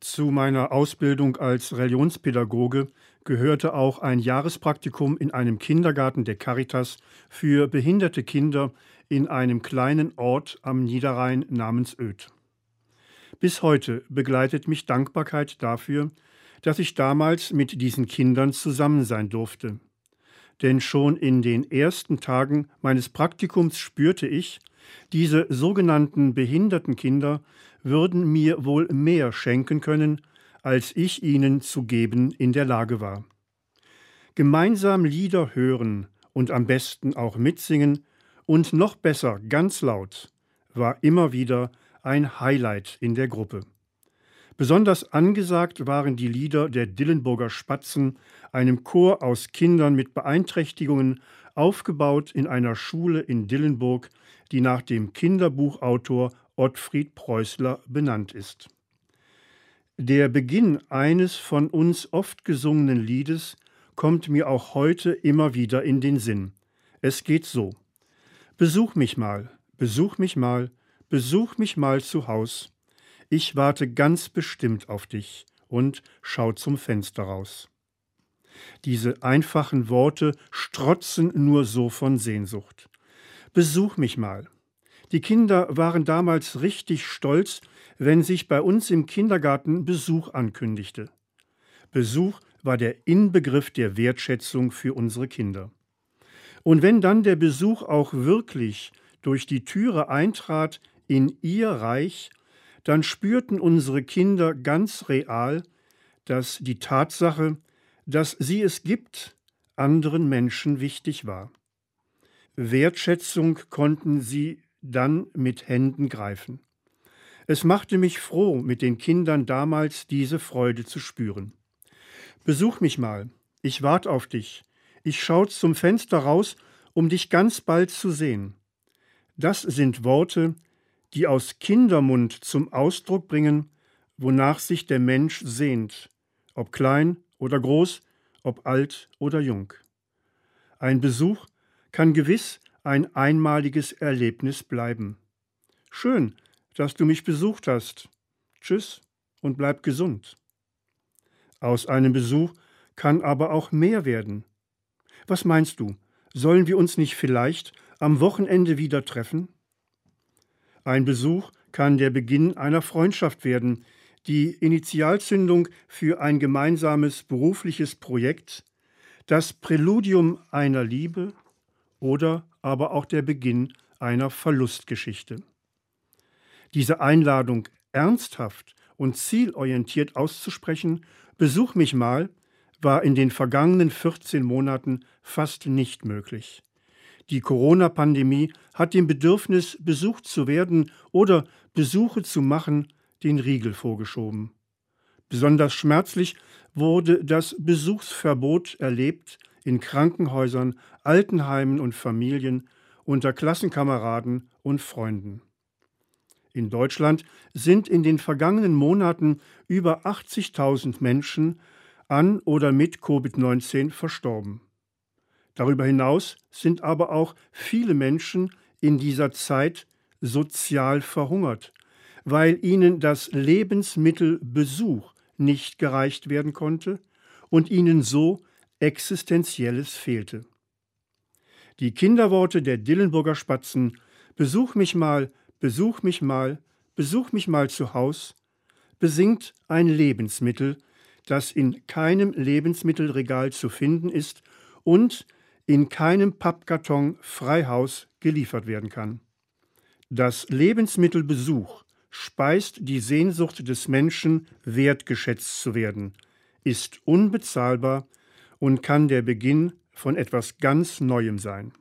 Zu meiner Ausbildung als Religionspädagoge gehörte auch ein Jahrespraktikum in einem Kindergarten der Caritas für behinderte Kinder in einem kleinen Ort am Niederrhein namens Oeth. Bis heute begleitet mich Dankbarkeit dafür, dass ich damals mit diesen Kindern zusammen sein durfte. Denn schon in den ersten Tagen meines Praktikums spürte ich, diese sogenannten behinderten Kinder würden mir wohl mehr schenken können, als ich ihnen zu geben in der Lage war. Gemeinsam Lieder hören und am besten auch mitsingen und noch besser ganz laut war immer wieder ein Highlight in der Gruppe. Besonders angesagt waren die Lieder der Dillenburger Spatzen, einem Chor aus Kindern mit Beeinträchtigungen, aufgebaut in einer Schule in Dillenburg, die nach dem Kinderbuchautor Ottfried Preußler benannt ist. Der Beginn eines von uns oft gesungenen Liedes kommt mir auch heute immer wieder in den Sinn. Es geht so. Besuch mich mal, besuch mich mal, besuch mich mal zu Haus. Ich warte ganz bestimmt auf dich und schau zum Fenster raus. Diese einfachen Worte strotzen nur so von Sehnsucht. Besuch mich mal, die Kinder waren damals richtig stolz, wenn sich bei uns im Kindergarten Besuch ankündigte. Besuch war der Inbegriff der Wertschätzung für unsere Kinder. Und wenn dann der Besuch auch wirklich durch die Türe eintrat in ihr Reich, dann spürten unsere Kinder ganz real, dass die Tatsache, dass sie es gibt, anderen Menschen wichtig war. Wertschätzung konnten sie dann mit Händen greifen. Es machte mich froh, mit den Kindern damals diese Freude zu spüren. Besuch mich mal, ich wart auf dich, ich schau zum Fenster raus, um dich ganz bald zu sehen. Das sind Worte, die aus Kindermund zum Ausdruck bringen, wonach sich der Mensch sehnt, ob klein oder groß, ob alt oder jung. Ein Besuch kann gewiss ein einmaliges Erlebnis bleiben. Schön, dass du mich besucht hast. Tschüss und bleib gesund. Aus einem Besuch kann aber auch mehr werden. Was meinst du? Sollen wir uns nicht vielleicht am Wochenende wieder treffen? Ein Besuch kann der Beginn einer Freundschaft werden, die Initialzündung für ein gemeinsames berufliches Projekt, das Präludium einer Liebe oder aber auch der Beginn einer Verlustgeschichte. Diese Einladung ernsthaft und zielorientiert auszusprechen, Besuch mich mal, war in den vergangenen 14 Monaten fast nicht möglich. Die Corona-Pandemie hat dem Bedürfnis, besucht zu werden oder Besuche zu machen, den Riegel vorgeschoben. Besonders schmerzlich wurde das Besuchsverbot erlebt in Krankenhäusern, Altenheimen und Familien, unter Klassenkameraden und Freunden. In Deutschland sind in den vergangenen Monaten über 80.000 Menschen an oder mit Covid-19 verstorben. Darüber hinaus sind aber auch viele Menschen in dieser Zeit sozial verhungert, weil ihnen das Lebensmittel Besuch nicht gereicht werden konnte und ihnen so Existenzielles fehlte. Die Kinderworte der Dillenburger Spatzen Besuch mich mal, besuch mich mal, besuch mich mal zu Haus besingt ein Lebensmittel, das in keinem Lebensmittelregal zu finden ist und in keinem Pappkarton Freihaus geliefert werden kann. Das Lebensmittel Besuch speist die Sehnsucht des Menschen, wertgeschätzt zu werden, ist unbezahlbar und kann der Beginn von etwas ganz Neuem sein.